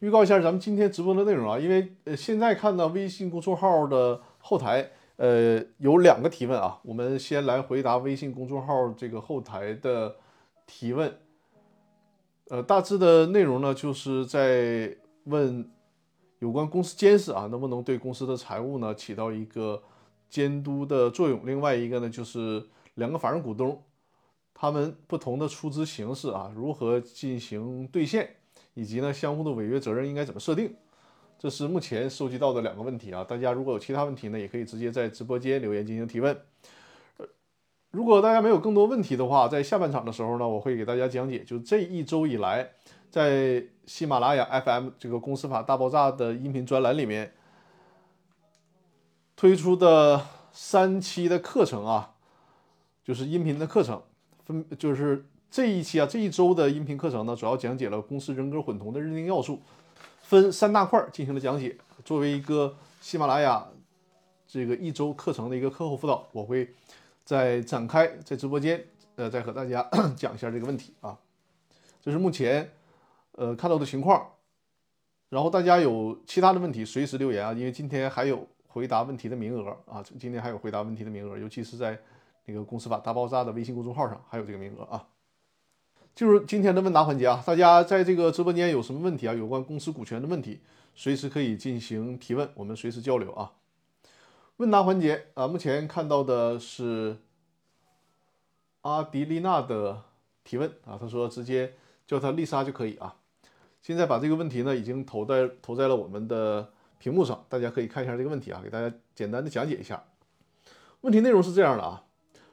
预告一下咱们今天直播的内容啊，因为呃现在看到微信公众号的后台，呃有两个提问啊，我们先来回答微信公众号这个后台的提问。呃，大致的内容呢，就是在问有关公司监事啊，能不能对公司的财务呢起到一个监督的作用？另外一个呢，就是两个法人股东他们不同的出资形式啊，如何进行兑现？以及呢，相互的违约责任应该怎么设定？这是目前收集到的两个问题啊。大家如果有其他问题呢，也可以直接在直播间留言进行提问。如果大家没有更多问题的话，在下半场的时候呢，我会给大家讲解，就这一周以来，在喜马拉雅 FM 这个公司法大爆炸的音频专栏里面推出的三期的课程啊，就是音频的课程，分就是。这一期啊，这一周的音频课程呢，主要讲解了公司人格混同的认定要素，分三大块进行了讲解。作为一个喜马拉雅这个一周课程的一个课后辅导，我会再展开在直播间，呃，再和大家 讲一下这个问题啊。这是目前呃看到的情况。然后大家有其他的问题，随时留言啊，因为今天还有回答问题的名额啊，今天还有回答问题的名额，尤其是在那个公司法大爆炸的微信公众号上还有这个名额啊。进入今天的问答环节啊，大家在这个直播间有什么问题啊？有关公司股权的问题，随时可以进行提问，我们随时交流啊。问答环节啊，目前看到的是阿迪丽娜的提问啊，她说直接叫她丽莎就可以啊。现在把这个问题呢已经投在投在了我们的屏幕上，大家可以看一下这个问题啊，给大家简单的讲解一下。问题内容是这样的啊，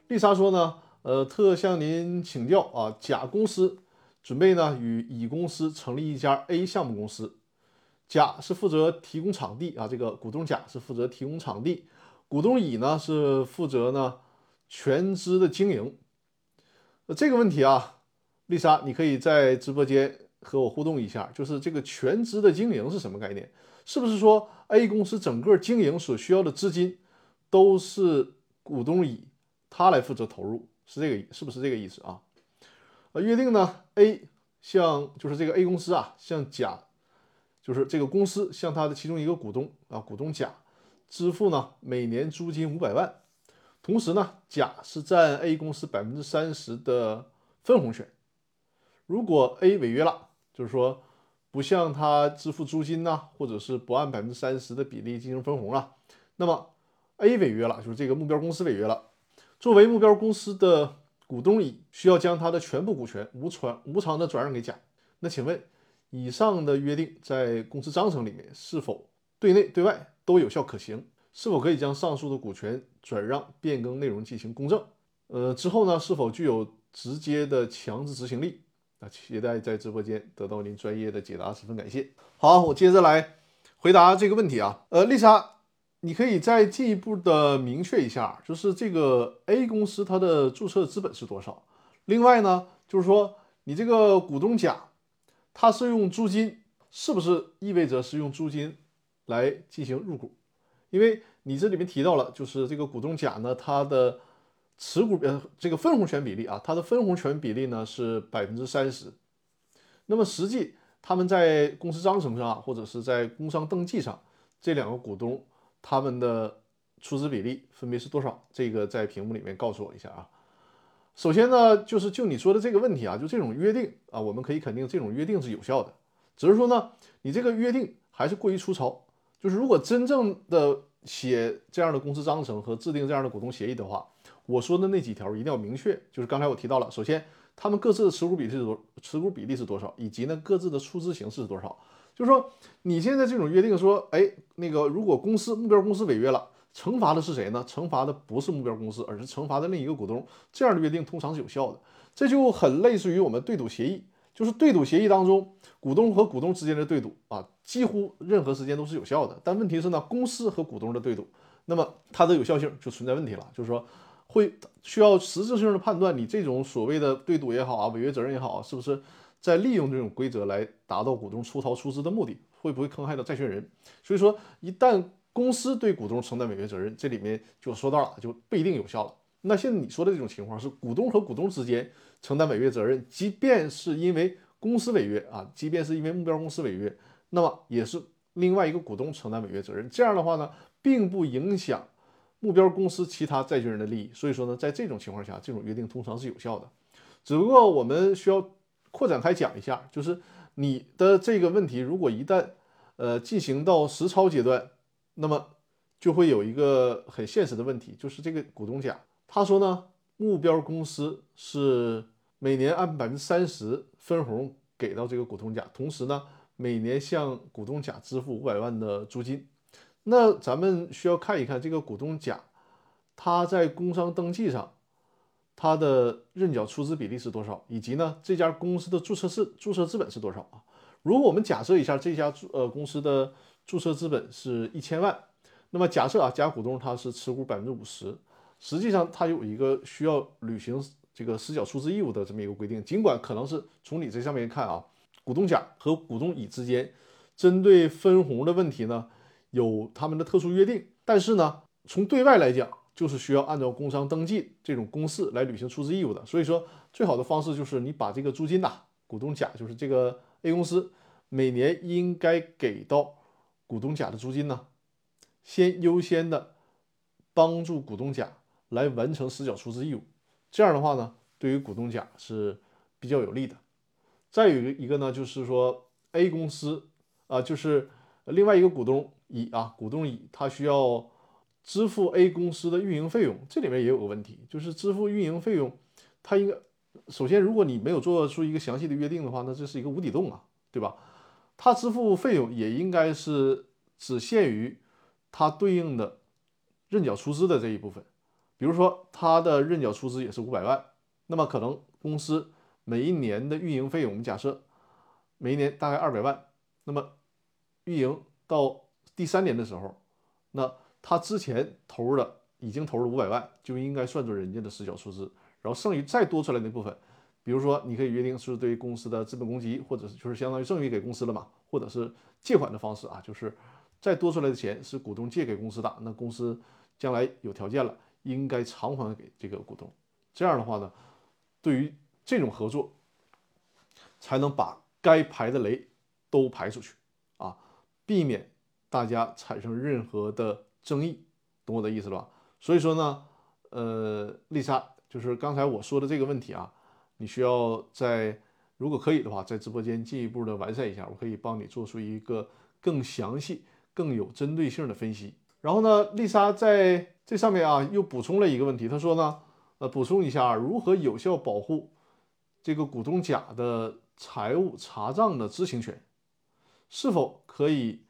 丽莎说呢。呃，特向您请教啊，甲公司准备呢与乙公司成立一家 A 项目公司，甲是负责提供场地啊，这个股东甲是负责提供场地，股东乙呢是负责呢全资的经营。这个问题啊，丽莎，你可以在直播间和我互动一下，就是这个全资的经营是什么概念？是不是说 A 公司整个经营所需要的资金都是股东乙他来负责投入？是这个是不是这个意思啊？呃，约定呢，A 向就是这个 A 公司啊，向甲，就是这个公司向他的其中一个股东啊，股东甲支付呢每年租金五百万，同时呢，甲是占 A 公司百分之三十的分红权。如果 A 违约了，就是说不向他支付租金呐，或者是不按百分之三十的比例进行分红了，那么 A 违约了，就是这个目标公司违约了。作为目标公司的股东乙，需要将他的全部股权无传无偿的转让给甲。那请问，以上的约定在公司章程里面是否对内对外都有效可行？是否可以将上述的股权转让变更内容进行公证？呃，之后呢，是否具有直接的强制执行力？那期待在直播间得到您专业的解答，十分感谢。好，我接着来回答这个问题啊。呃，丽莎。你可以再进一步的明确一下，就是这个 A 公司它的注册资本是多少？另外呢，就是说你这个股东甲，他是用租金，是不是意味着是用租金来进行入股？因为你这里面提到了，就是这个股东甲呢，他的持股呃这个分红权比例啊，他的分红权比例呢是百分之三十。那么实际他们在公司章程上或者是在工商登记上，这两个股东。他们的出资比例分别是多少？这个在屏幕里面告诉我一下啊。首先呢，就是就你说的这个问题啊，就这种约定啊，我们可以肯定这种约定是有效的。只是说呢，你这个约定还是过于粗糙。就是如果真正的写这样的公司章程和制定这样的股东协议的话，我说的那几条一定要明确。就是刚才我提到了，首先他们各自的持股比例是多，持股比例是多少，以及呢各自的出资形式是多少。就是说，你现在这种约定说，哎，那个如果公司目标公司违约了，惩罚的是谁呢？惩罚的不是目标公司，而是惩罚的另一个股东。这样的约定通常是有效的。这就很类似于我们对赌协议，就是对赌协议当中，股东和股东之间的对赌啊，几乎任何时间都是有效的。但问题是呢，公司和股东的对赌，那么它的有效性就存在问题了。就是说，会需要实质性的判断，你这种所谓的对赌也好啊，违约责任也好啊，是不是？在利用这种规则来达到股东出逃出资的目的，会不会坑害到债权人？所以说，一旦公司对股东承担违约责任，这里面就说到了，就不一定有效了。那现在你说的这种情况是股东和股东之间承担违约责任，即便是因为公司违约啊，即便是因为目标公司违约，那么也是另外一个股东承担违约责任。这样的话呢，并不影响目标公司其他债权人的利益。所以说呢，在这种情况下，这种约定通常是有效的。只不过我们需要扩展开讲一下，就是你的这个问题，如果一旦呃进行到实操阶段，那么就会有一个很现实的问题，就是这个股东甲他说呢，目标公司是每年按百分之三十分红给到这个股东甲，同时呢。每年向股东甲支付五百万的租金，那咱们需要看一看这个股东甲，他在工商登记上他的认缴出资比例是多少，以及呢这家公司的注册是注册资本是多少啊？如果我们假设一下这家呃公司的注册资本是一千万，那么假设啊甲股东他是持股百分之五十，实际上他有一个需要履行这个实缴出资义务的这么一个规定，尽管可能是从你这上面看啊。股东甲和股东乙之间，针对分红的问题呢，有他们的特殊约定。但是呢，从对外来讲，就是需要按照工商登记这种公式来履行出资义务的。所以说，最好的方式就是你把这个租金呐，股东甲就是这个 A 公司每年应该给到股东甲的租金呢，先优先的帮助股东甲来完成实缴出资义务。这样的话呢，对于股东甲是比较有利的。再有一个一个呢，就是说 A 公司啊，就是另外一个股东乙啊，股东乙他需要支付 A 公司的运营费用，这里面也有个问题，就是支付运营费用，他应该首先如果你没有做出一个详细的约定的话，那这是一个无底洞啊，对吧？他支付费用也应该是只限于他对应的认缴出资的这一部分，比如说他的认缴出资也是五百万，那么可能公司。每一年的运营费用，我们假设每一年大概二百万，那么运营到第三年的时候，那他之前投入的已经投入五百万，就应该算作人家的实缴出资，然后剩余再多出来那部分，比如说你可以约定是对公司的资本公积，或者是就是相当于赠与给公司了嘛，或者是借款的方式啊，就是再多出来的钱是股东借给公司的，那公司将来有条件了，应该偿还给这个股东。这样的话呢，对于这种合作才能把该排的雷都排出去啊，避免大家产生任何的争议，懂我的意思吧？所以说呢，呃，丽莎，就是刚才我说的这个问题啊，你需要在如果可以的话，在直播间进一步的完善一下，我可以帮你做出一个更详细、更有针对性的分析。然后呢，丽莎在这上面啊又补充了一个问题，她说呢，呃，补充一下如何有效保护。这个股东甲的财务查账的知情权，是否可以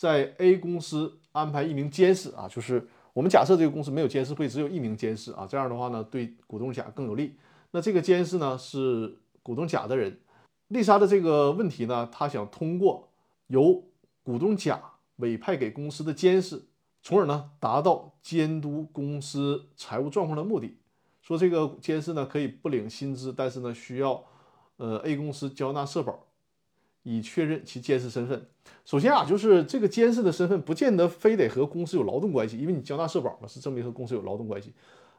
在 A 公司安排一名监事啊？就是我们假设这个公司没有监事会，只有一名监事啊。这样的话呢，对股东甲更有利。那这个监事呢，是股东甲的人。丽莎的这个问题呢，她想通过由股东甲委派给公司的监事，从而呢达到监督公司财务状况的目的。说这个监事呢可以不领薪资，但是呢需要呃 A 公司交纳社保，以确认其监事身份。首先啊，就是这个监事的身份不见得非得和公司有劳动关系，因为你交纳社保嘛是证明和公司有劳动关系。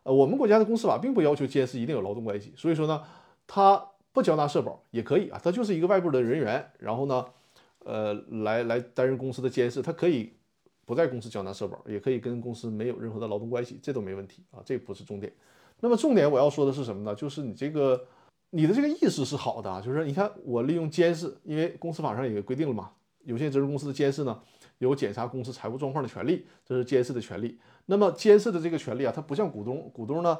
呃，我们国家的公司法并不要求监事一定有劳动关系，所以说呢，他不交纳社保也可以啊，他就是一个外部的人员，然后呢，呃，来来担任公司的监事，他可以不在公司交纳社保，也可以跟公司没有任何的劳动关系，这都没问题啊，这不是重点。那么重点我要说的是什么呢？就是你这个你的这个意思是好的，就是说你看我利用监视，因为公司法上也规定了嘛，有限责任公司的监事呢有检查公司财务状况的权利，这是监事的权利。那么监事的这个权利啊，它不像股东，股东呢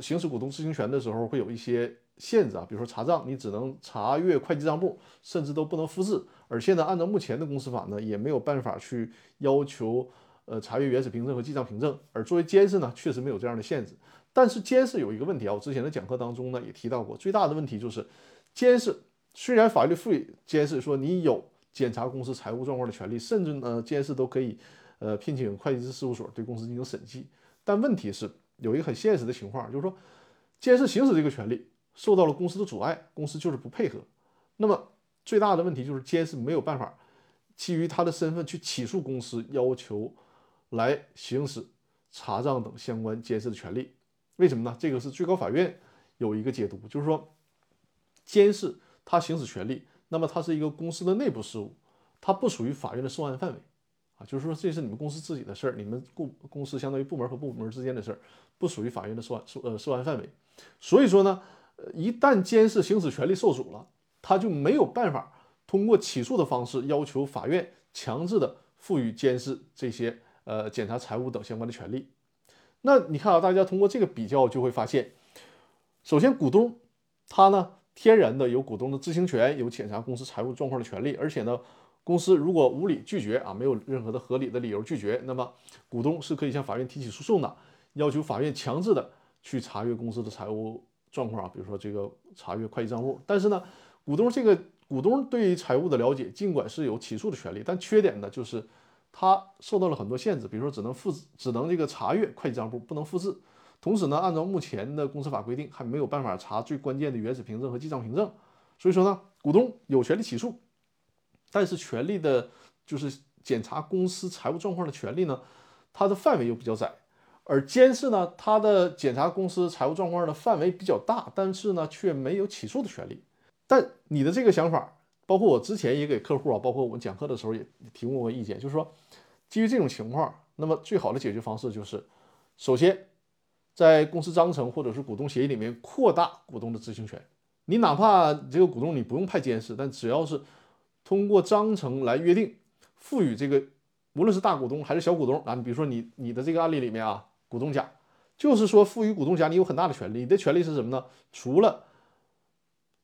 行使股东知情权的时候会有一些限制啊，比如说查账，你只能查阅会计账簿，甚至都不能复制。而且呢，按照目前的公司法呢，也没有办法去要求呃查阅原始凭证和记账凭证。而作为监事呢，确实没有这样的限制。但是监事有一个问题啊，我之前的讲课当中呢也提到过，最大的问题就是监事虽然法律赋予监事说你有检查公司财务状况的权利，甚至呢监事都可以呃聘请会计师事务所对公司进行审计，但问题是有一个很现实的情况，就是说监事行使这个权利受到了公司的阻碍，公司就是不配合。那么最大的问题就是监事没有办法基于他的身份去起诉公司，要求来行使查账等相关监事的权利。为什么呢？这个是最高法院有一个解读，就是说，监事他行使权利，那么他是一个公司的内部事务，它不属于法院的受案范围啊，就是说这是你们公司自己的事儿，你们公公司相当于部门和部门之间的事儿，不属于法院的受案受呃受案范围。所以说呢，一旦监事行使权利受阻了，他就没有办法通过起诉的方式要求法院强制的赋予监事这些呃检查财务等相关的权利。那你看啊，大家通过这个比较就会发现，首先股东他呢天然的有股东的知情权，有检查公司财务状况的权利，而且呢，公司如果无理拒绝啊，没有任何的合理的理由拒绝，那么股东是可以向法院提起诉讼的，要求法院强制的去查阅公司的财务状况啊，比如说这个查阅会计账簿。但是呢，股东这个股东对于财务的了解，尽管是有起诉的权利，但缺点呢就是。他受到了很多限制，比如说只能复制，只能这个查阅会计账簿，不能复制。同时呢，按照目前的公司法规定，还没有办法查最关键的原始凭证和记账凭证。所以说呢，股东有权利起诉，但是权利的，就是检查公司财务状况的权利呢，它的范围又比较窄。而监事呢，他的检查公司财务状况的范围比较大，但是呢，却没有起诉的权利。但你的这个想法。包括我之前也给客户啊，包括我们讲课的时候也提供过意见，就是说，基于这种情况，那么最好的解决方式就是，首先，在公司章程或者是股东协议里面扩大股东的知情权。你哪怕这个股东你不用派监事，但只要是通过章程来约定，赋予这个无论是大股东还是小股东啊，你比如说你你的这个案例里面啊，股东甲就是说赋予股东甲你有很大的权利，你的权利是什么呢？除了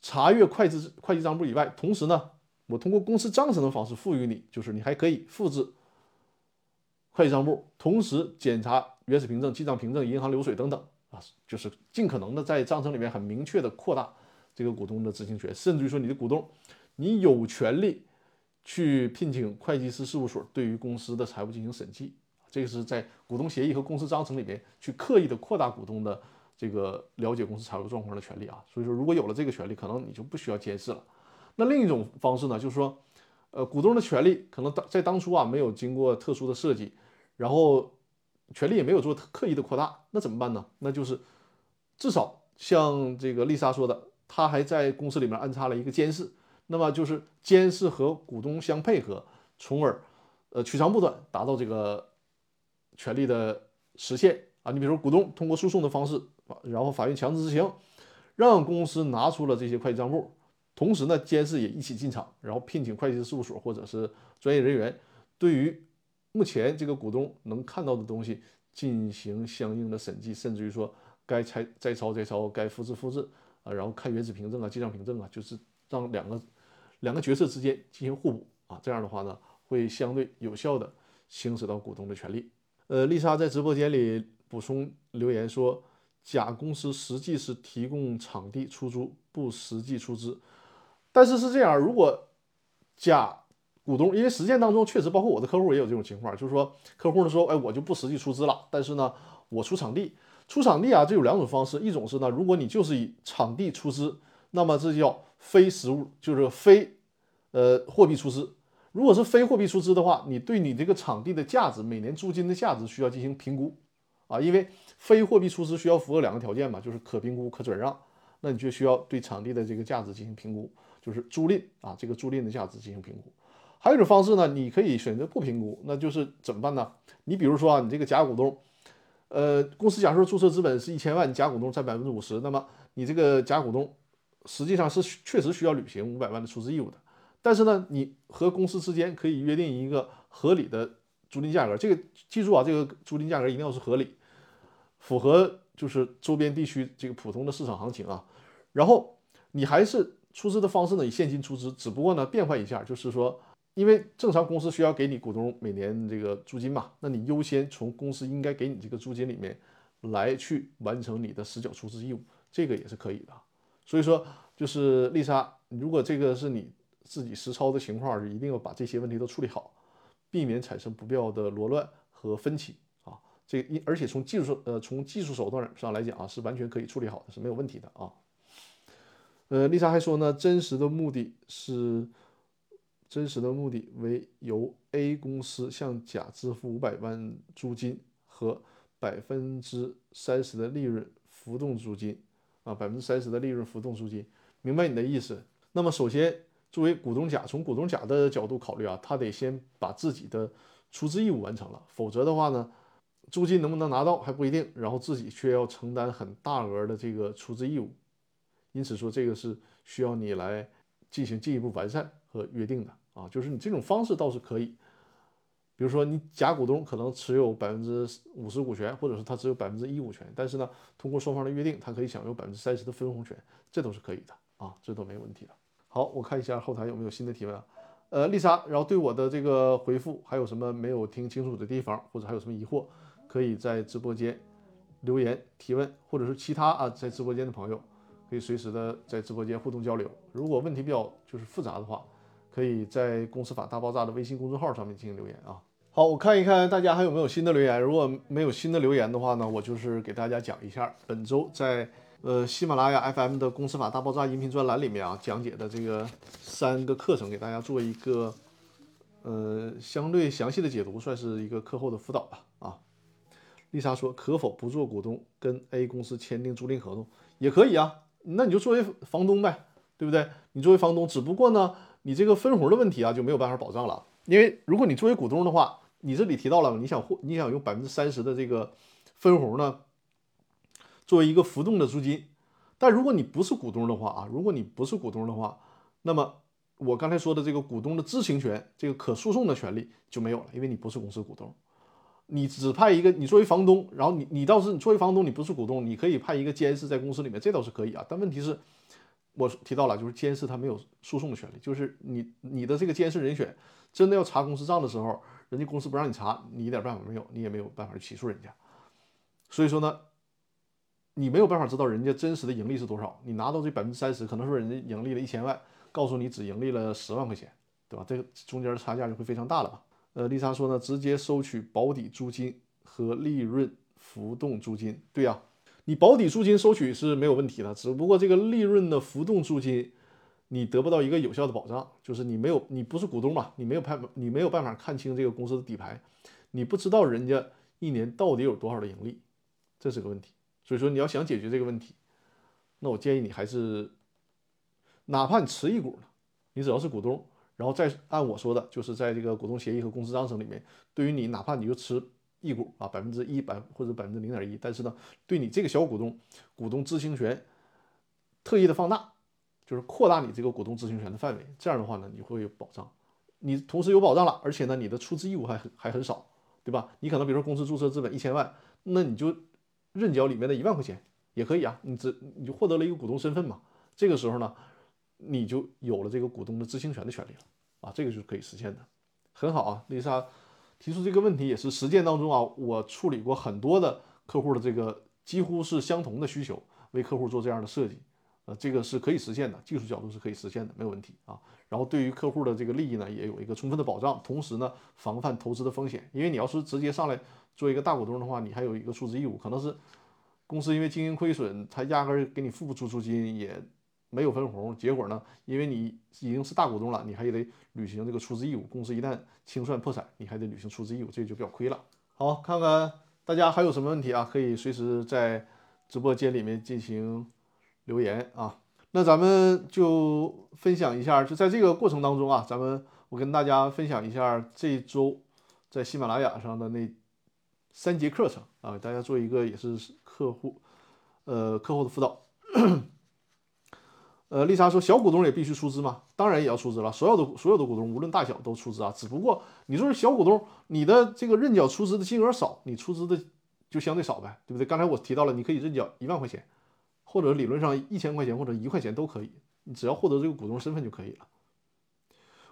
查阅会计会计账簿以外，同时呢，我通过公司章程的方式赋予你，就是你还可以复制会计账簿，同时检查原始凭证、记账凭证、银行流水等等啊，就是尽可能的在章程里面很明确的扩大这个股东的知情权，甚至于说你的股东，你有权利去聘请会计师事务所对于公司的财务进行审计，这个是在股东协议和公司章程里面去刻意的扩大股东的。这个了解公司财务状况的权利啊，所以说如果有了这个权利，可能你就不需要监视了。那另一种方式呢，就是说，呃，股东的权利可能当在当初啊没有经过特殊的设计，然后权利也没有做刻意的扩大，那怎么办呢？那就是至少像这个丽莎说的，他还在公司里面安插了一个监视，那么就是监视和股东相配合，从而呃取长补短，达到这个权利的实现啊。你比如说股东通过诉讼的方式。然后法院强制执行，让公司拿出了这些会计账簿，同时呢，监事也一起进场，然后聘请会计师事务所或者是专业人员，对于目前这个股东能看到的东西进行相应的审计，甚至于说该拆摘抄摘抄，该复制复制啊，然后看原始凭证啊、记账凭证啊，就是让两个两个角色之间进行互补啊，这样的话呢，会相对有效的行使到股东的权利。呃，丽莎在直播间里补充留言说。甲公司实际是提供场地出租，不实际出资。但是是这样，如果甲股东，因为实践当中确实包括我的客户也有这种情况，就是说客户呢说，哎，我就不实际出资了，但是呢，我出场地，出场地啊，这有两种方式，一种是呢，如果你就是以场地出资，那么这叫非实物，就是非呃货币出资。如果是非货币出资的话，你对你这个场地的价值，每年租金的价值需要进行评估啊，因为。非货币出资需要符合两个条件嘛，就是可评估、可转让。那你就需要对场地的这个价值进行评估，就是租赁啊，这个租赁的价值进行评估。还有一种方式呢，你可以选择不评估，那就是怎么办呢？你比如说啊，你这个甲股东，呃，公司假设注册资本是一千万，甲股东占百分之五十，那么你这个甲股东实际上是确实需要履行五百万的出资义务的。但是呢，你和公司之间可以约定一个合理的租赁价格。这个记住啊，这个租赁价格一定要是合理。符合就是周边地区这个普通的市场行情啊，然后你还是出资的方式呢，以现金出资，只不过呢变换一下，就是说，因为正常公司需要给你股东每年这个租金嘛，那你优先从公司应该给你这个租金里面来去完成你的实缴出资义务，这个也是可以的。所以说，就是丽莎，如果这个是你自己实操的情况，一定要把这些问题都处理好，避免产生不必要的罗乱和分歧啊。这一而且从技术呃从技术手段上来讲啊，是完全可以处理好的，是没有问题的啊。呃，丽莎还说呢，真实的目的是真实的目的为由 A 公司向甲支付五百万租金和百分之三十的利润浮动租金啊，百分之三十的利润浮动租金，明白你的意思。那么首先作为股东甲，从股东甲的角度考虑啊，他得先把自己的出资义务完成了，否则的话呢，租金能不能拿到还不一定，然后自己却要承担很大额的这个出资义务，因此说这个是需要你来进行进一步完善和约定的啊，就是你这种方式倒是可以。比如说，你甲股东可能持有百分之五十股权，或者是他只有百分之一股权，但是呢，通过双方的约定，他可以享有百分之三十的分红权，这都是可以的啊，这都没问题的。好，我看一下后台有没有新的提问啊？呃，丽莎，然后对我的这个回复还有什么没有听清楚的地方，或者还有什么疑惑，可以在直播间留言提问，或者是其他啊在直播间的朋友可以随时的在直播间互动交流。如果问题比较就是复杂的话。可以在《公司法大爆炸》的微信公众号上面进行留言啊。好，我看一看大家还有没有新的留言。如果没有新的留言的话呢，我就是给大家讲一下本周在呃喜马拉雅 FM 的《公司法大爆炸》音频专栏里面啊讲解的这个三个课程，给大家做一个呃相对详细的解读，算是一个课后的辅导吧。啊，丽莎说，可否不做股东，跟 A 公司签订租赁合同也可以啊？那你就作为房东呗，对不对？你作为房东，只不过呢。你这个分红的问题啊就没有办法保障了，因为如果你作为股东的话，你这里提到了你想获你想用百分之三十的这个分红呢，作为一个浮动的租金，但如果你不是股东的话啊，如果你不是股东的话，那么我刚才说的这个股东的知情权，这个可诉讼的权利就没有了，因为你不是公司股东，你只派一个你作为房东，然后你你倒是你作为房东你不是股东，你可以派一个监事在公司里面，这倒是可以啊，但问题是。我提到了，就是监事他没有诉讼的权利，就是你你的这个监事人选真的要查公司账的时候，人家公司不让你查，你一点办法没有，你也没有办法去起诉人家。所以说呢，你没有办法知道人家真实的盈利是多少。你拿到这百分之三十，可能说人家盈利了一千万，告诉你只盈利了十万块钱，对吧？这个中间的差价就会非常大了吧？呃，丽莎说呢，直接收取保底租金和利润浮动租金，对呀。你保底租金收取是没有问题的，只不过这个利润的浮动租金，你得不到一个有效的保障，就是你没有，你不是股东嘛，你没有判，你没有办法看清这个公司的底牌，你不知道人家一年到底有多少的盈利，这是个问题。所以说你要想解决这个问题，那我建议你还是，哪怕你持一股呢，你只要是股东，然后再按我说的，就是在这个股东协议和公司章程里面，对于你哪怕你就持。一股啊，百分之一百或者百分之零点一，但是呢，对你这个小股东股东知情权特意的放大，就是扩大你这个股东知情权的范围。这样的话呢，你会有保障，你同时有保障了，而且呢，你的出资义务还还很少，对吧？你可能比如说公司注册资本一千万，那你就认缴里面的一万块钱也可以啊，你只你就获得了一个股东身份嘛。这个时候呢，你就有了这个股东的知情权的权利了啊，这个就是可以实现的，很好啊，丽莎。提出这个问题也是实践当中啊，我处理过很多的客户的这个几乎是相同的需求，为客户做这样的设计，呃，这个是可以实现的，技术角度是可以实现的，没有问题啊。然后对于客户的这个利益呢，也有一个充分的保障，同时呢，防范投资的风险。因为你要是直接上来做一个大股东的话，你还有一个出资义务，可能是公司因为经营亏损，他压根儿给你付不出租金也。没有分红，结果呢？因为你已经是大股东了，你还得履行这个出资义务。公司一旦清算破产，你还得履行出资义务，这就比较亏了。好，看看大家还有什么问题啊？可以随时在直播间里面进行留言啊。那咱们就分享一下，就在这个过程当中啊，咱们我跟大家分享一下这周在喜马拉雅上的那三节课程啊，大家做一个也是客户呃课后的辅导。呃，丽莎说：“小股东也必须出资吗？当然也要出资了。所有的所有的股东，无论大小都出资啊。只不过你说是小股东，你的这个认缴出资的金额少，你出资的就相对少呗，对不对？刚才我提到了，你可以认缴一万块钱，或者理论上一千块钱或者一块钱都可以，你只要获得这个股东身份就可以了。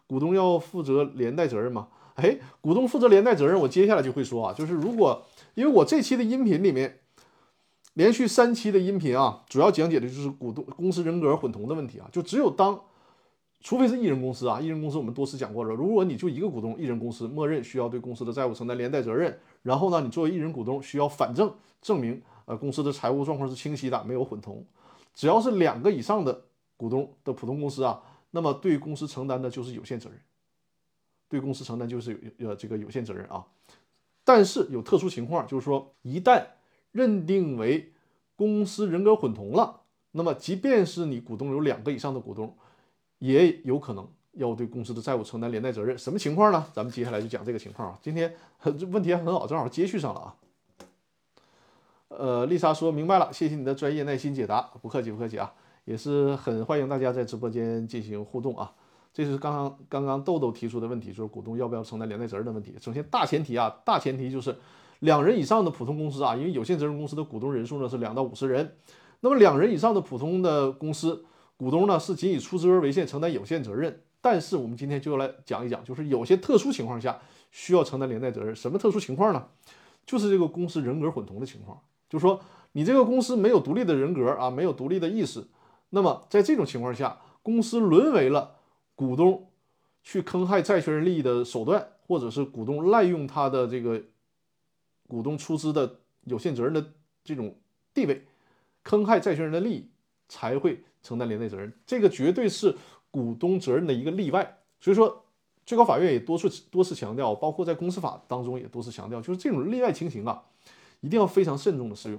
股东要负责连带责任吗？哎，股东负责连带责任，我接下来就会说啊，就是如果因为我这期的音频里面。”连续三期的音频啊，主要讲解的就是股东公司人格混同的问题啊。就只有当，除非是一人公司啊，一人公司我们多次讲过了。如果你就一个股东，一人公司默认需要对公司的债务承担连带责任。然后呢，你作为一人股东需要反证证明，公司的财务状况是清晰的，没有混同。只要是两个以上的股东的普通公司啊，那么对公司承担的就是有限责任，对公司承担就是有呃这个有限责任啊。但是有特殊情况，就是说一旦认定为公司人格混同了，那么即便是你股东有两个以上的股东，也有可能要对公司的债务承担连带责任。什么情况呢？咱们接下来就讲这个情况啊。今天这问题还很好，正好接续上了啊。呃，丽莎说明白了，谢谢你的专业耐心解答，不客气不客气啊，也是很欢迎大家在直播间进行互动啊。这是刚刚刚刚豆豆提出的问题，就是股东要不要承担连带责任的问题。首先大前提啊，大前提就是两人以上的普通公司啊，因为有限责任公司的股东人数呢是两到五十人，那么两人以上的普通的公司股东呢是仅以出资额为限承担有限责任。但是我们今天就要来讲一讲，就是有些特殊情况下需要承担连带责任。什么特殊情况呢？就是这个公司人格混同的情况。就说，你这个公司没有独立的人格啊，没有独立的意识，那么在这种情况下，公司沦为了股东去坑害债权人利益的手段，或者是股东滥用他的这个股东出资的有限责任的这种地位，坑害债权人的利益，才会承担连带责任。这个绝对是股东责任的一个例外。所以说，最高法院也多次多次强调，包括在公司法当中也多次强调，就是这种例外情形啊。一定要非常慎重的使用，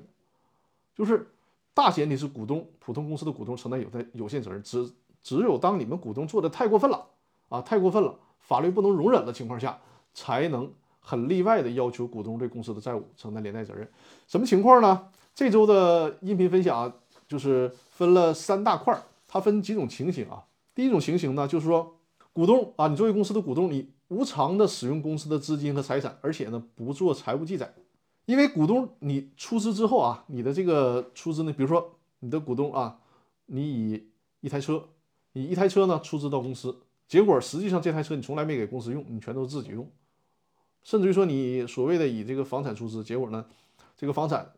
就是大前提是股东普通公司的股东承担有在有限责任，只只有当你们股东做的太过分了啊，太过分了，法律不能容忍的情况下，才能很例外的要求股东对公司的债务承担连带责任。什么情况呢？这周的音频分享就是分了三大块，它分几种情形啊。第一种情形呢，就是说股东啊，你作为公司的股东，你无偿的使用公司的资金和财产，而且呢不做财务记载。因为股东你出资之后啊，你的这个出资呢，比如说你的股东啊，你以一台车，你一台车呢出资到公司，结果实际上这台车你从来没给公司用，你全都自己用，甚至于说你所谓的以这个房产出资，结果呢，这个房产，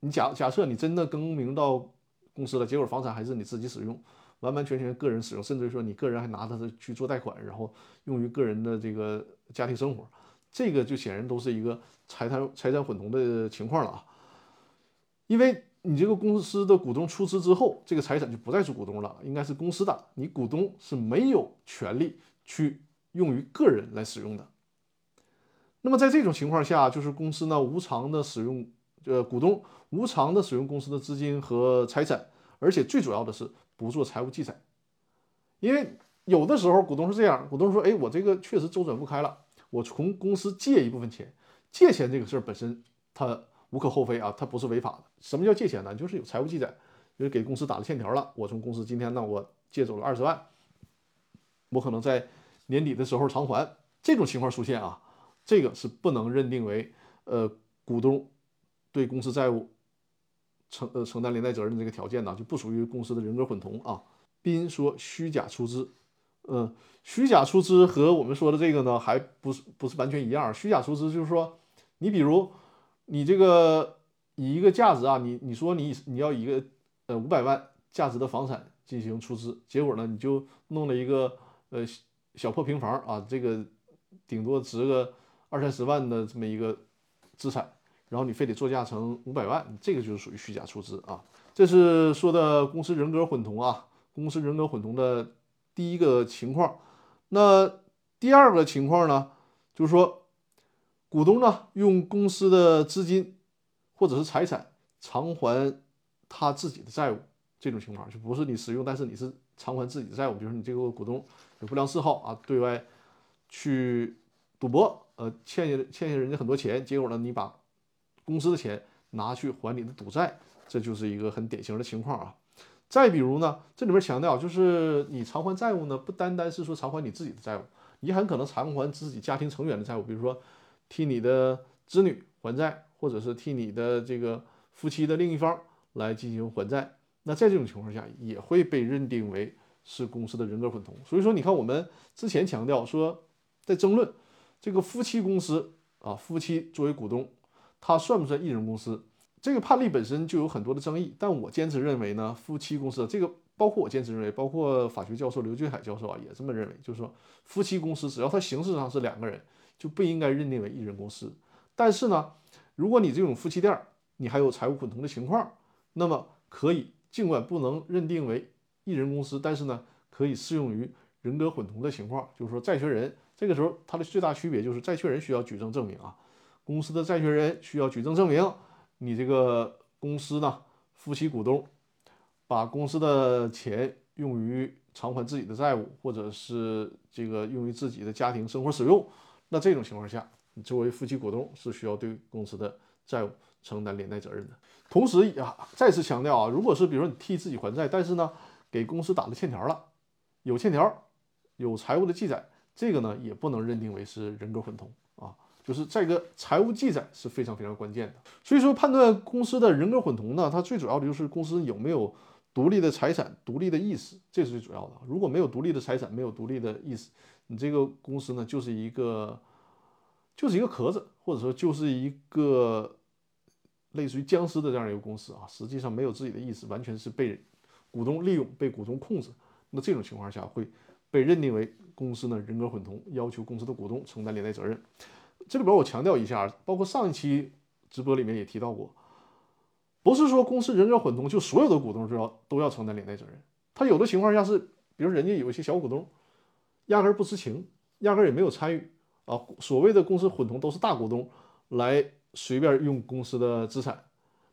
你假假设你真的更名到公司了，结果房产还是你自己使用，完完全全个人使用，甚至于说你个人还拿它去做贷款，然后用于个人的这个家庭生活。这个就显然都是一个财产财产混同的情况了啊，因为你这个公司的股东出资之后，这个财产就不再是股东了，应该是公司的，你股东是没有权利去用于个人来使用的。那么在这种情况下，就是公司呢无偿的使用，呃，股东无偿的使用公司的资金和财产，而且最主要的是不做财务记载，因为有的时候股东是这样，股东说，哎，我这个确实周转不开了。我从公司借一部分钱，借钱这个事儿本身它无可厚非啊，它不是违法的。什么叫借钱呢？就是有财务记载，就是给公司打了欠条了。我从公司今天呢，我借走了二十万，我可能在年底的时候偿还。这种情况出现啊，这个是不能认定为呃股东对公司债务承呃承担连带责任的这个条件呢，就不属于公司的人格混同啊。斌说虚假出资。嗯，虚假出资和我们说的这个呢，还不是不是完全一样。虚假出资就是说，你比如你这个以一个价值啊，你你说你你要一个呃五百万价值的房产进行出资，结果呢你就弄了一个呃小破平房啊，这个顶多值个二三十万的这么一个资产，然后你非得作价成五百万，这个就是属于虚假出资啊。这是说的公司人格混同啊，公司人格混同的。第一个情况，那第二个情况呢，就是说，股东呢用公司的资金或者是财产偿还他自己的债务，这种情况就不是你使用，但是你是偿还自己的债务。比如你这个股东有不良嗜好啊，对外去赌博，呃，欠下欠下人家很多钱，结果呢，你把公司的钱拿去还你的赌债，这就是一个很典型的情况啊。再比如呢，这里面强调就是你偿还债务呢，不单单是说偿还你自己的债务，你很可能偿还自己家庭成员的债务，比如说替你的子女还债，或者是替你的这个夫妻的另一方来进行还债。那在这种情况下，也会被认定为是公司的人格混同。所以说，你看我们之前强调说，在争论这个夫妻公司啊，夫妻作为股东，他算不算一人公司？这个判例本身就有很多的争议，但我坚持认为呢，夫妻公司这个包括我坚持认为，包括法学教授刘俊海教授啊也这么认为，就是说夫妻公司只要它形式上是两个人，就不应该认定为一人公司。但是呢，如果你这种夫妻店你还有财务混同的情况，那么可以尽管不能认定为一人公司，但是呢可以适用于人格混同的情况，就是说债权人这个时候它的最大区别就是债权人需要举证证明啊，公司的债权人需要举证证明。你这个公司呢，夫妻股东把公司的钱用于偿还自己的债务，或者是这个用于自己的家庭生活使用，那这种情况下，你作为夫妻股东是需要对公司的债务承担连带责任的。同时啊，再次强调啊，如果是比如说你替自己还债，但是呢给公司打了欠条了，有欠条，有财务的记载，这个呢也不能认定为是人格混同，就是这个财务记载是非常非常关键的。所以说判断公司的人格混同呢，它最主要的就是公司有没有独立的财产、独立的意识，这是最主要的。如果没有独立的财产，没有独立的意识，你这个公司呢就是一个就是一个壳子，或者说就是一个。类似于僵尸的这样一个公司啊，实际上没有自己的意思，完全是被股东利用、被股东控制。那这种情况下会被认定为公司呢人格混同，要求公司的股东承担连带责任。这里边我强调一下，包括上一期直播里面也提到过，不是说公司人格混同就所有的股东都要都要承担连带责任。他有的情况下是，比如人家有一些小股东压根不知情，压根也没有参与啊。所谓的公司混同都是大股东来。随便用公司的资产，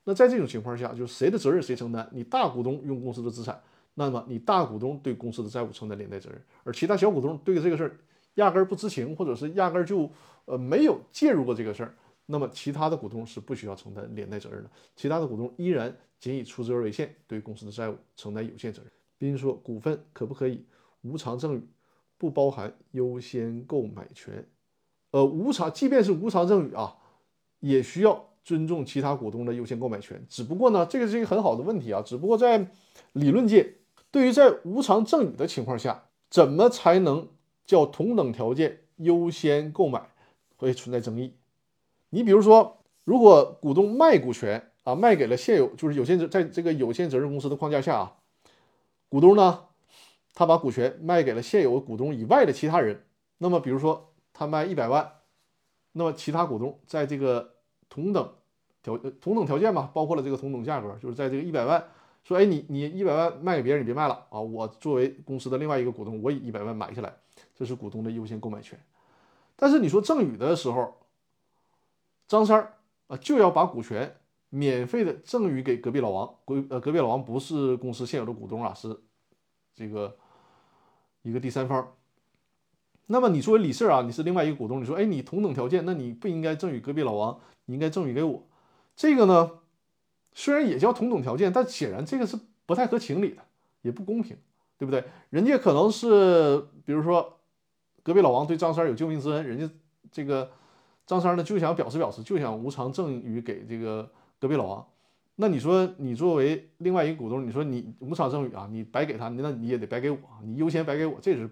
那在这种情况下，就是谁的责任谁承担。你大股东用公司的资产，那么你大股东对公司的债务承担连带责任，而其他小股东对这个事儿压根儿不知情，或者是压根儿就呃没有介入过这个事儿，那么其他的股东是不需要承担连带责任的。其他的股东依然仅以出资额为限，对公司的债务承担有限责任。宾说，股份可不可以无偿赠与，不包含优先购买权？呃，无偿，即便是无偿赠与啊。也需要尊重其他股东的优先购买权，只不过呢，这个是一个很好的问题啊。只不过在理论界，对于在无偿赠与的情况下，怎么才能叫同等条件优先购买，会存在争议。你比如说，如果股东卖股权啊，卖给了现有就是有限责在这个有限责任公司的框架下啊，股东呢，他把股权卖给了现有股东以外的其他人，那么比如说他卖一百万，那么其他股东在这个同等条同等条件吧，包括了这个同等价格，就是在这个一百万，说，哎，你你一百万卖给别人，你别卖了啊！我作为公司的另外一个股东，我以一百万买下来，这是股东的优先购买权。但是你说赠与的时候，张三儿啊就要把股权免费的赠与给隔壁老王，隔呃隔壁老王不是公司现有的股东啊，是这个一个第三方。那么你作为理事啊，你是另外一个股东，你说，哎，你同等条件，那你不应该赠与隔壁老王，你应该赠与给我。这个呢，虽然也叫同等条件，但显然这个是不太合情理的，也不公平，对不对？人家可能是，比如说，隔壁老王对张三有救命之恩，人家这个张三呢就想表示表示，就想无偿赠与给这个隔壁老王。那你说，你作为另外一个股东，你说你无偿赠与啊，你白给他，那你也得白给我，你优先白给我，这是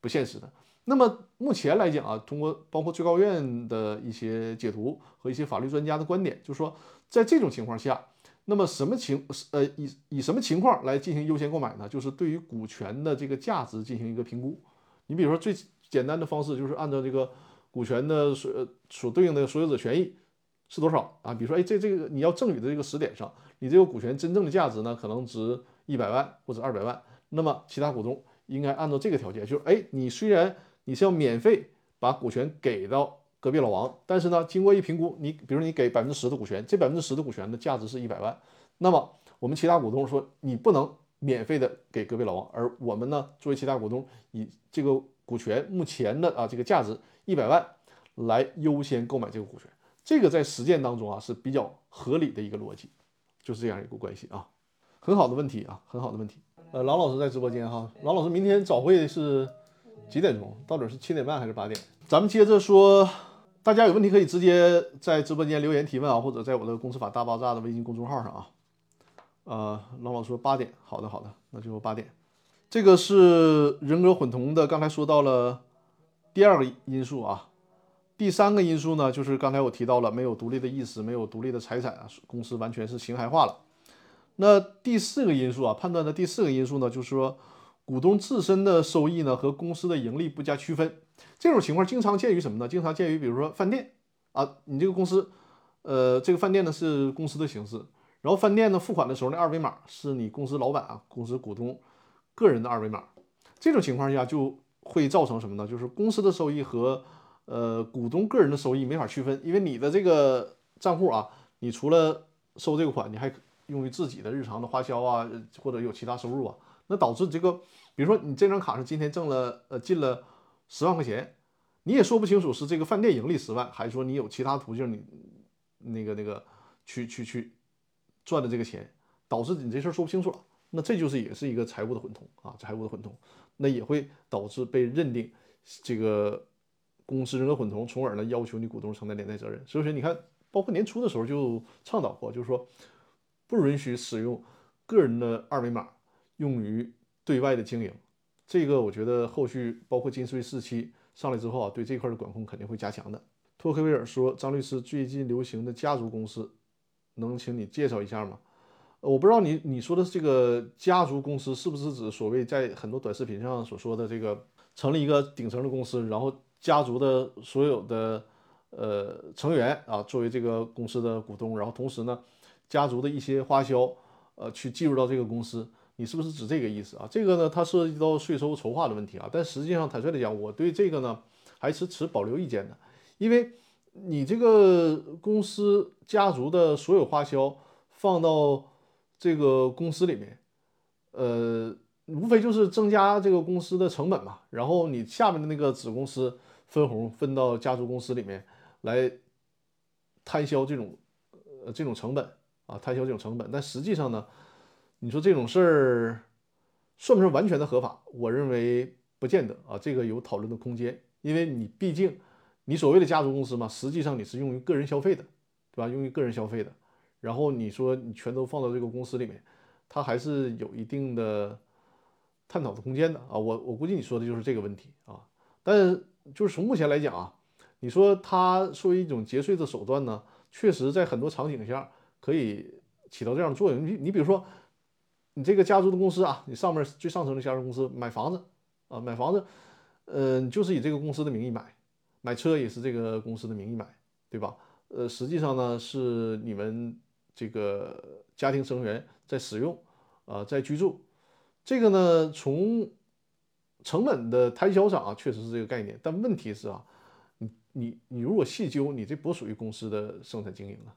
不现实的。那么目前来讲啊，通过包括最高院的一些解读和一些法律专家的观点，就是说，在这种情况下，那么什么情呃以以什么情况来进行优先购买呢？就是对于股权的这个价值进行一个评估。你比如说最简单的方式就是按照这个股权的所所对应的所有者权益是多少啊？比如说，哎，这这个你要赠与的这个时点上，你这个股权真正的价值呢，可能值一百万或者二百万，那么其他股东应该按照这个条件，就是哎，你虽然你是要免费把股权给到隔壁老王，但是呢，经过一评估，你比如你给百分之十的股权，这百分之十的股权的价值是一百万，那么我们其他股东说你不能免费的给隔壁老王，而我们呢作为其他股东以这个股权目前的啊这个价值一百万来优先购买这个股权，这个在实践当中啊是比较合理的一个逻辑，就是这样一个关系啊，很好的问题啊，很好的问题。呃，郎老师在直播间哈，郎老师明天早会是。几点钟？到底是七点半还是八点？咱们接着说，大家有问题可以直接在直播间留言提问啊，或者在我的公司法大爆炸的微信公众号上啊。呃，郎老师说八点，好的好的，那就八点。这个是人格混同的，刚才说到了第二个因素啊，第三个因素呢，就是刚才我提到了没有独立的意识，没有独立的财产啊，公司完全是形骸化了。那第四个因素啊，判断的第四个因素呢，就是说。股东自身的收益呢和公司的盈利不加区分，这种情况经常见于什么呢？经常见于比如说饭店啊，你这个公司，呃，这个饭店呢是公司的形式，然后饭店呢付款的时候那二维码是你公司老板啊，公司股东个人的二维码，这种情况下就会造成什么呢？就是公司的收益和呃股东个人的收益没法区分，因为你的这个账户啊，你除了收这个款，你还用于自己的日常的花销啊，或者有其他收入啊。那导致这个比如说你这张卡上今天挣了呃进了十万块钱，你也说不清楚是这个饭店盈利十万，还是说你有其他途径你那个那个去去去赚的这个钱，导致你这事儿说不清楚了，那这就是也是一个财务的混同啊，财务的混同，那也会导致被认定这个公司人格混同，从而呢要求你股东承担连带责任。所以说你看，包括年初的时候就倡导过，就是说不允许使用个人的二维码用于。对外的经营，这个我觉得后续包括金税四期上来之后啊，对这块的管控肯定会加强的。托克维尔说：“张律师，最近流行的家族公司，能请你介绍一下吗？”我不知道你你说的这个家族公司是不是指所谓在很多短视频上所说的这个成立一个顶层的公司，然后家族的所有的呃成员啊作为这个公司的股东，然后同时呢，家族的一些花销呃去计入到这个公司。你是不是指这个意思啊？这个呢，它涉及到税收筹划的问题啊。但实际上，坦率的讲，我对这个呢还是持保留意见的，因为你这个公司家族的所有花销放到这个公司里面，呃，无非就是增加这个公司的成本嘛。然后你下面的那个子公司分红分到家族公司里面来摊销这种呃这种成本啊，摊销这种成本。但实际上呢？你说这种事儿算不算完全的合法？我认为不见得啊，这个有讨论的空间。因为你毕竟你所谓的家族公司嘛，实际上你是用于个人消费的，对吧？用于个人消费的。然后你说你全都放到这个公司里面，它还是有一定的探讨的空间的啊。我我估计你说的就是这个问题啊。但是就是从目前来讲啊，你说它作为一种节税的手段呢，确实在很多场景下可以起到这样的作用。你你比如说。你这个家族的公司啊，你上面最上层的家族公司买房子啊，买房子，嗯，就是以这个公司的名义买，买车也是这个公司的名义买，对吧？呃，实际上呢是你们这个家庭成员在使用啊，在居住，这个呢从成本的摊销上啊，确实是这个概念。但问题是啊，你你你如果细究，你这不属于公司的生产经营啊。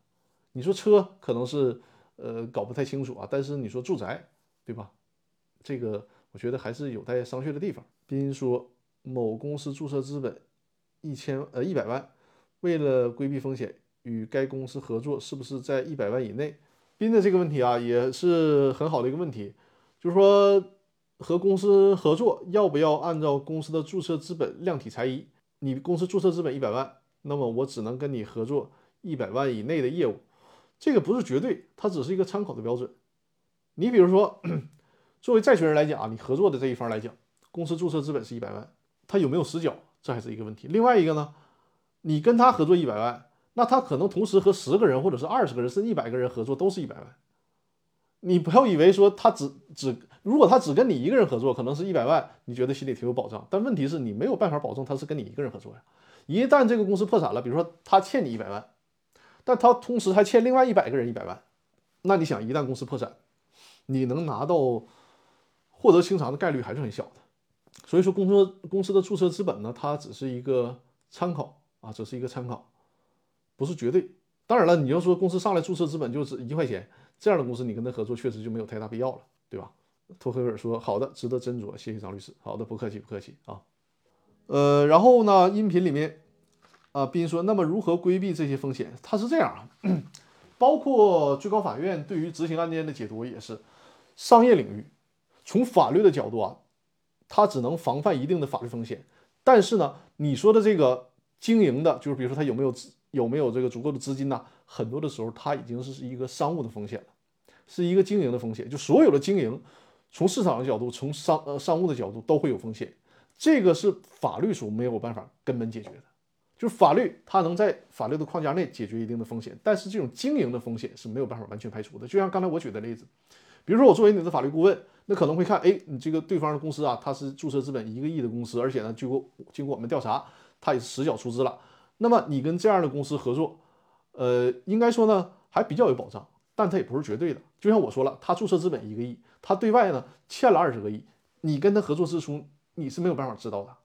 你说车可能是。呃，搞不太清楚啊，但是你说住宅，对吧？这个我觉得还是有待商榷的地方。斌说，某公司注册资本一千呃一百万，为了规避风险，与该公司合作是不是在一百万以内？斌的这个问题啊，也是很好的一个问题，就是说和公司合作要不要按照公司的注册资本量体裁衣？你公司注册资本一百万，那么我只能跟你合作一百万以内的业务。这个不是绝对，它只是一个参考的标准。你比如说，作为债权人来讲啊，你合作的这一方来讲，公司注册资本是一百万，他有没有实缴，这还是一个问题。另外一个呢，你跟他合作一百万，那他可能同时和十个人或者是二十个人，甚至一百个人合作都是一百万。你不要以为说他只只，如果他只跟你一个人合作，可能是一百万，你觉得心里挺有保障。但问题是你没有办法保证他是跟你一个人合作呀。一旦这个公司破产了，比如说他欠你一百万。但他同时还欠另外一百个人一百万，那你想，一旦公司破产，你能拿到获得清偿的概率还是很小的。所以说，公司公司的注册资本呢，它只是一个参考啊，只是一个参考，不是绝对。当然了，你要说公司上来注册资本就是一块钱，这样的公司你跟他合作确实就没有太大必要了，对吧？托克尔说：“好的，值得斟酌，谢谢张律师。”好的，不客气，不客气啊。呃，然后呢，音频里面。啊，斌说，那么如何规避这些风险？他是这样啊，包括最高法院对于执行案件的解读也是，商业领域，从法律的角度啊，它只能防范一定的法律风险，但是呢，你说的这个经营的，就是比如说他有没有有没有这个足够的资金呢？很多的时候，它已经是一个商务的风险了，是一个经营的风险。就所有的经营，从市场的角度，从商呃商务的角度都会有风险，这个是法律所没有办法根本解决的。就是法律，它能在法律的框架内解决一定的风险，但是这种经营的风险是没有办法完全排除的。就像刚才我举的例子，比如说我作为你的法律顾问，那可能会看，哎，你这个对方的公司啊，它是注册资本一个亿的公司，而且呢，经过经过我们调查，它也是实缴出资了。那么你跟这样的公司合作，呃，应该说呢还比较有保障，但它也不是绝对的。就像我说了，他注册资本一个亿，他对外呢欠了二十个亿，你跟他合作之初，你是没有办法知道的，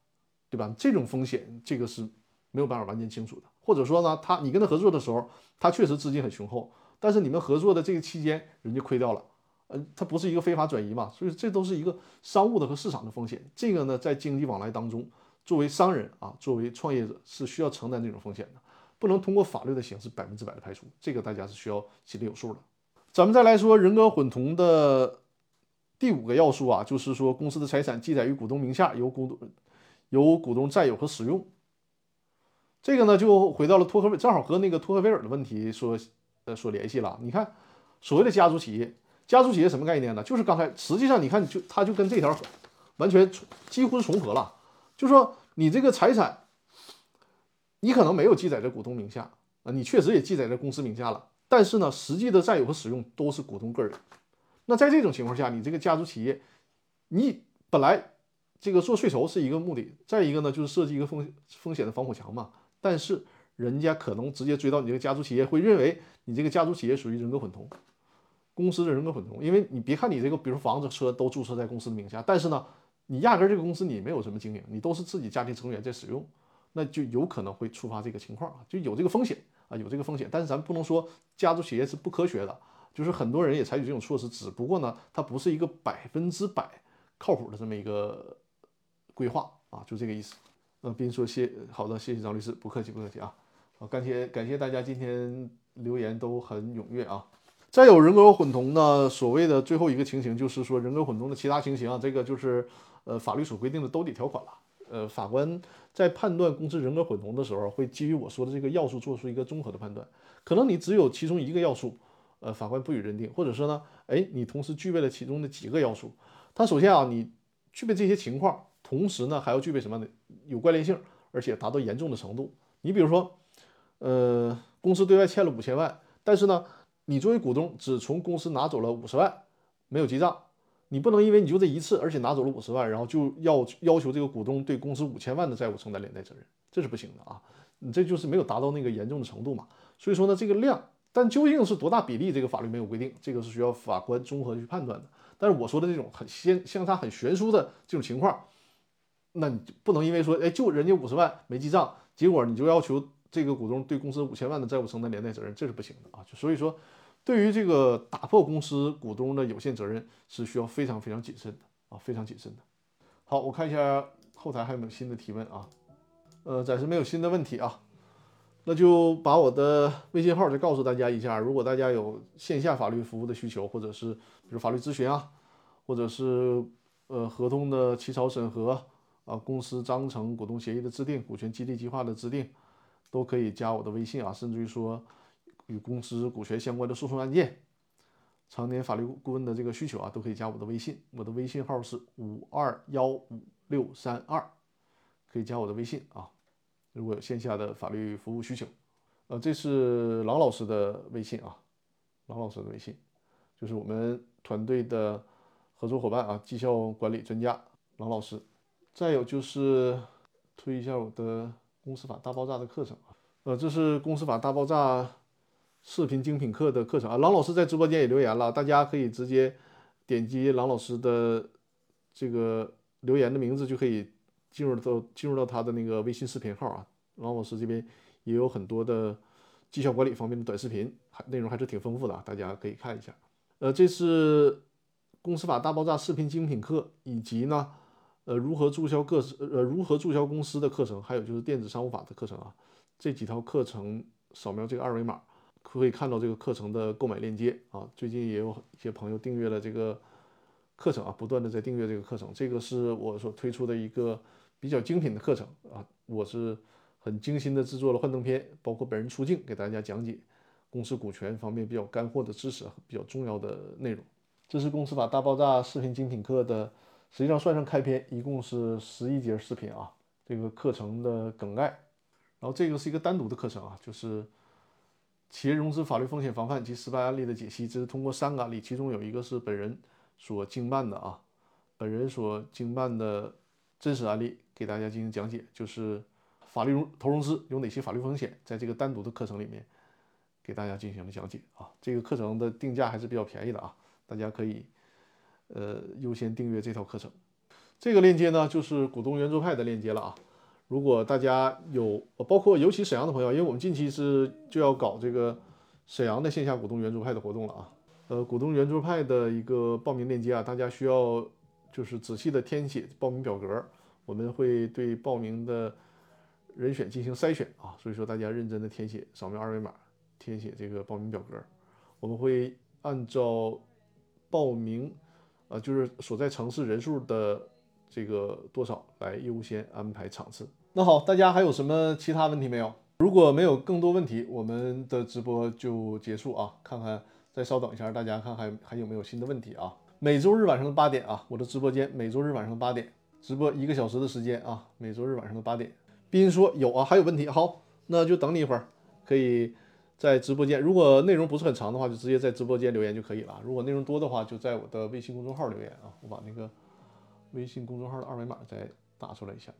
对吧？这种风险，这个是。没有办法完全清楚的，或者说呢，他你跟他合作的时候，他确实资金很雄厚，但是你们合作的这个期间，人家亏掉了呃，它不是一个非法转移嘛，所以这都是一个商务的和市场的风险。这个呢，在经济往来当中，作为商人啊，作为创业者是需要承担这种风险的，不能通过法律的形式百分之百的排除。这个大家是需要心里有数的。咱们再来说人格混同的第五个要素啊，就是说公司的财产记载于股东名下，由股东由股东占有和使用。这个呢，就回到了托克，正好和那个托克维尔的问题说，呃，所联系了。你看，所谓的家族企业，家族企业什么概念呢？就是刚才实际上你看，就它就跟这条完全几乎重合了。就说你这个财产，你可能没有记载在股东名下啊，你确实也记载在公司名下了，但是呢，实际的占有和使用都是股东个人。那在这种情况下，你这个家族企业，你本来这个做税收是一个目的，再一个呢，就是设计一个风风险的防火墙嘛。但是人家可能直接追到你这个家族企业，会认为你这个家族企业属于人格混同，公司的人格混同。因为你别看你这个，比如房子、车都注册在公司的名下，但是呢，你压根儿这个公司你没有什么经营，你都是自己家庭成员在使用，那就有可能会触发这个情况啊，就有这个风险啊，有这个风险。但是咱不能说家族企业是不科学的，就是很多人也采取这种措施，只不过呢，它不是一个百分之百靠谱的这么一个规划啊，就这个意思。呃，斌说谢好的，谢谢张律师，不客气不客气啊。好，感谢感谢大家今天留言都很踊跃啊。再有人格混同呢，所谓的最后一个情形就是说人格混同的其他情形啊，这个就是呃法律所规定的兜底条款了。呃，法官在判断公司人格混同的时候，会基于我说的这个要素做出一个综合的判断。可能你只有其中一个要素，呃，法官不予认定，或者说呢，哎，你同时具备了其中的几个要素。他首先啊，你具备这些情况。同时呢，还要具备什么呢？有关联性，而且达到严重的程度。你比如说，呃，公司对外欠了五千万，但是呢，你作为股东只从公司拿走了五十万，没有记账。你不能因为你就这一次，而且拿走了五十万，然后就要要求这个股东对公司五千万的债务承担连带责任，这是不行的啊！你这就是没有达到那个严重的程度嘛。所以说呢，这个量，但究竟是多大比例，这个法律没有规定，这个是需要法官综合去判断的。但是我说的这种很相相差很悬殊的这种情况。那你就不能因为说，哎，就人家五十万没记账，结果你就要求这个股东对公司五千万的债务承担连带责任，这是不行的啊！所以说，对于这个打破公司股东的有限责任，是需要非常非常谨慎的啊，非常谨慎的。好，我看一下后台还有没有新的提问啊？呃，暂时没有新的问题啊，那就把我的微信号再告诉大家一下，如果大家有线下法律服务的需求，或者是比如法律咨询啊，或者是呃合同的起草审核。啊，公司章程、股东协议的制定、股权激励计划的制定，都可以加我的微信啊。甚至于说，与公司股权相关的诉讼案件、常年法律顾问的这个需求啊，都可以加我的微信。我的微信号是五二幺五六三二，可以加我的微信啊。如果有线下的法律服务需求，呃，这是郎老师的微信啊，郎老师的微信，就是我们团队的合作伙伴啊，绩效管理专家郎老师。再有就是推一下我的公司法大爆炸的课程啊，呃，这是公司法大爆炸视频精品课的课程啊。郎老师在直播间也留言了，大家可以直接点击郎老师的这个留言的名字，就可以进入到进入到他的那个微信视频号啊。郎老师这边也有很多的绩效管理方面的短视频，还内容还是挺丰富的，大家可以看一下。呃，这是公司法大爆炸视频精品课，以及呢。呃，如何注销个呃如何注销公司的课程，还有就是电子商务法的课程啊，这几套课程扫描这个二维码，可以看到这个课程的购买链接啊。最近也有一些朋友订阅了这个课程啊，不断的在订阅这个课程。这个是我所推出的一个比较精品的课程啊，我是很精心的制作了幻灯片，包括本人出镜给大家讲解公司股权方面比较干货的知识和比较重要的内容。这是公司法大爆炸视频精品课的。实际上算上开篇，一共是十一节视频啊。这个课程的梗概，然后这个是一个单独的课程啊，就是企业融资法律风险防范及失败案例的解析。这是通过三个案例，其中有一个是本人所经办的啊，本人所经办的真实案例，给大家进行讲解。就是法律融投融资有哪些法律风险，在这个单独的课程里面给大家进行了讲解啊。这个课程的定价还是比较便宜的啊，大家可以。呃，优先订阅这套课程，这个链接呢就是股东圆桌派的链接了啊。如果大家有，包括尤其沈阳的朋友，因为我们近期是就要搞这个沈阳的线下股东圆桌派的活动了啊。呃，股东圆桌派的一个报名链接啊，大家需要就是仔细的填写报名表格，我们会对报名的人选进行筛选啊，所以说大家认真的填写，扫描二维码填写这个报名表格，我们会按照报名呃就是所在城市人数的这个多少来优先安排场次。那好，大家还有什么其他问题没有？如果没有更多问题，我们的直播就结束啊。看看，再稍等一下，大家看还还有没有新的问题啊？每周日晚上的八点啊，我的直播间每周日晚上的八点直播一个小时的时间啊，每周日晚上的八点。斌说有啊，还有问题，好，那就等你一会儿，可以在直播间。如果内容不是很长的话，就直接在直播间留言就可以了。如果内容多的话，就在我的微信公众号留言啊。我把那个微信公众号的二维码再打出来一下。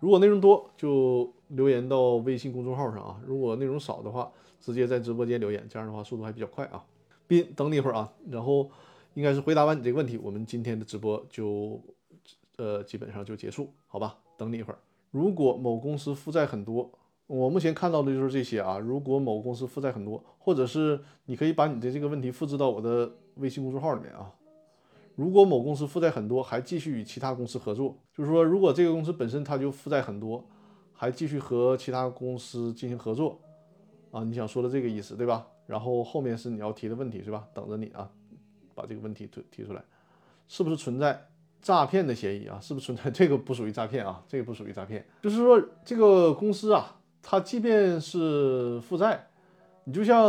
如果内容多，就留言到微信公众号上啊。如果内容少的话，直接在直播间留言，这样的话速度还比较快啊。斌，等你一会儿啊。然后应该是回答完你这个问题，我们今天的直播就呃基本上就结束，好吧？等你一会儿。如果某公司负债很多，我目前看到的就是这些啊。如果某公司负债很多，或者是你可以把你的这个问题复制到我的微信公众号里面啊。如果某公司负债很多，还继续与其他公司合作，就是说，如果这个公司本身它就负债很多，还继续和其他公司进行合作，啊，你想说的这个意思对吧？然后后面是你要提的问题是吧？等着你啊，把这个问题提提出来，是不是存在诈骗的嫌疑啊？是不是存在 这个不属于诈骗啊？这个不属于诈骗，就是说这个公司啊，它即便是负债，你就像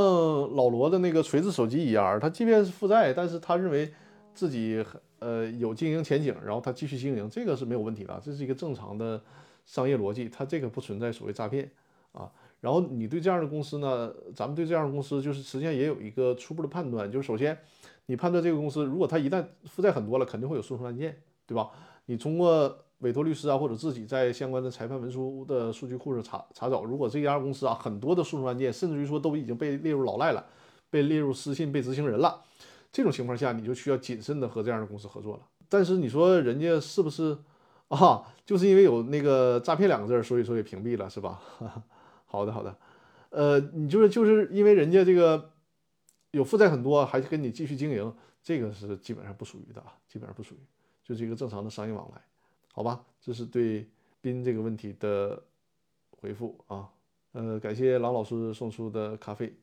老罗的那个锤子手机一样，它即便是负债，但是他认为。自己呃有经营前景，然后他继续经营，这个是没有问题的，这是一个正常的商业逻辑，它这个不存在所谓诈骗啊。然后你对这样的公司呢，咱们对这样的公司就是实际上也有一个初步的判断，就是首先你判断这个公司，如果它一旦负债很多了，肯定会有诉讼案件，对吧？你通过委托律师啊，或者自己在相关的裁判文书的数据库上查查找，如果这家公司啊很多的诉讼案件，甚至于说都已经被列入老赖了，被列入失信被执行人了。这种情况下，你就需要谨慎的和这样的公司合作了。但是你说人家是不是啊？就是因为有那个诈骗两个字，所以说也屏蔽了，是吧？好的，好的。呃，你就是就是因为人家这个有负债很多，还跟你继续经营，这个是基本上不属于的啊，基本上不属于，就是一个正常的商业往来，好吧？这是对斌这个问题的回复啊。呃，感谢郎老师送出的咖啡。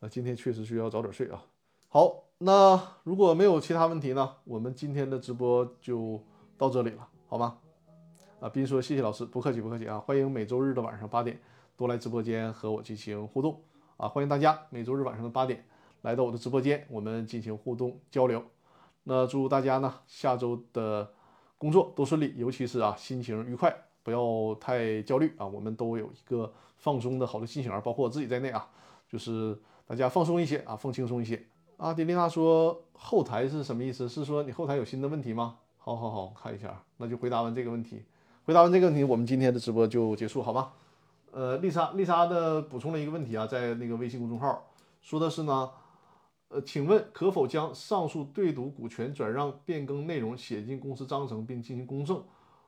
啊，今天确实需要早点睡啊。好。那如果没有其他问题呢？我们今天的直播就到这里了，好吗？啊，斌说谢谢老师，不客气不客气啊！欢迎每周日的晚上八点多来直播间和我进行互动啊！欢迎大家每周日晚上的八点来到我的直播间，我们进行互动交流。那祝大家呢下周的工作都顺利，尤其是啊心情愉快，不要太焦虑啊！我们都有一个放松的好的心情，包括我自己在内啊，就是大家放松一些啊，放轻松一些。阿迪丽娜说：“后台是什么意思？是说你后台有新的问题吗？”好好好，看一下，那就回答完这个问题。回答完这个问题，我们今天的直播就结束，好吧？呃，丽莎，丽莎的补充了一个问题啊，在那个微信公众号说的是呢，呃，请问可否将上述对赌股权转让变更内容写进公司章程并进行公证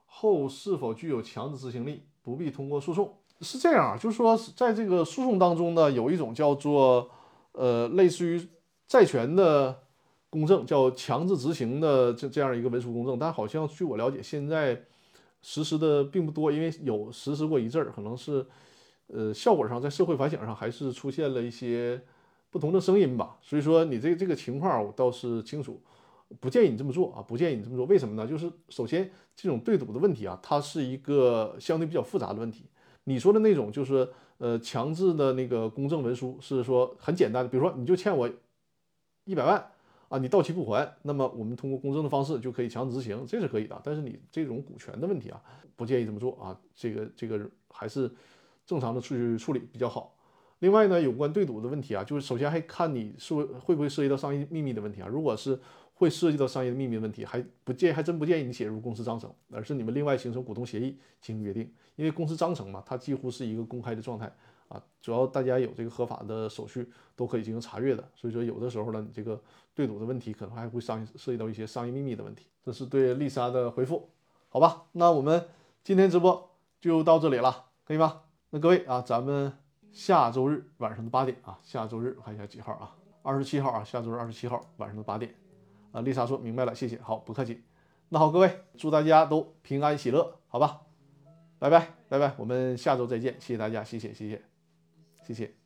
后，是否具有强制执行力，不必通过诉讼？是这样啊，就是说在这个诉讼当中呢，有一种叫做呃，类似于。债权的公证叫强制执行的这这样一个文书公证，但好像据我了解，现在实施的并不多，因为有实施过一阵儿，可能是呃效果上在社会反响上还是出现了一些不同的声音吧。所以说你这这个情况我倒是清楚，不建议你这么做啊，不建议你这么做。为什么呢？就是首先这种对赌的问题啊，它是一个相对比较复杂的问题。你说的那种就是呃强制的那个公证文书是说很简单的，比如说你就欠我。一百万啊，你到期不还，那么我们通过公证的方式就可以强制执行，这是可以的。但是你这种股权的问题啊，不建议这么做啊。这个这个还是正常的去处理比较好。另外呢，有关对赌的问题啊，就是首先还看你是会不会涉及到商业秘密的问题啊。如果是会涉及到商业秘密的问题，还不建还真不建议你写入公司章程，而是你们另外形成股东协议进行约定。因为公司章程嘛，它几乎是一个公开的状态。啊，主要大家有这个合法的手续都可以进行查阅的，所以说有的时候呢，你这个对赌的问题可能还会商涉及到一些商业秘密的问题。这是对丽莎的回复，好吧？那我们今天直播就到这里了，可以吗？那各位啊，咱们下周日晚上的八点啊，下周日看一下几号啊？二十七号啊，下周日二十七号晚上的八点。啊，丽莎说明白了，谢谢。好，不客气。那好，各位，祝大家都平安喜乐，好吧？拜拜，拜拜，我们下周再见。谢谢大家，谢谢，谢谢，谢谢。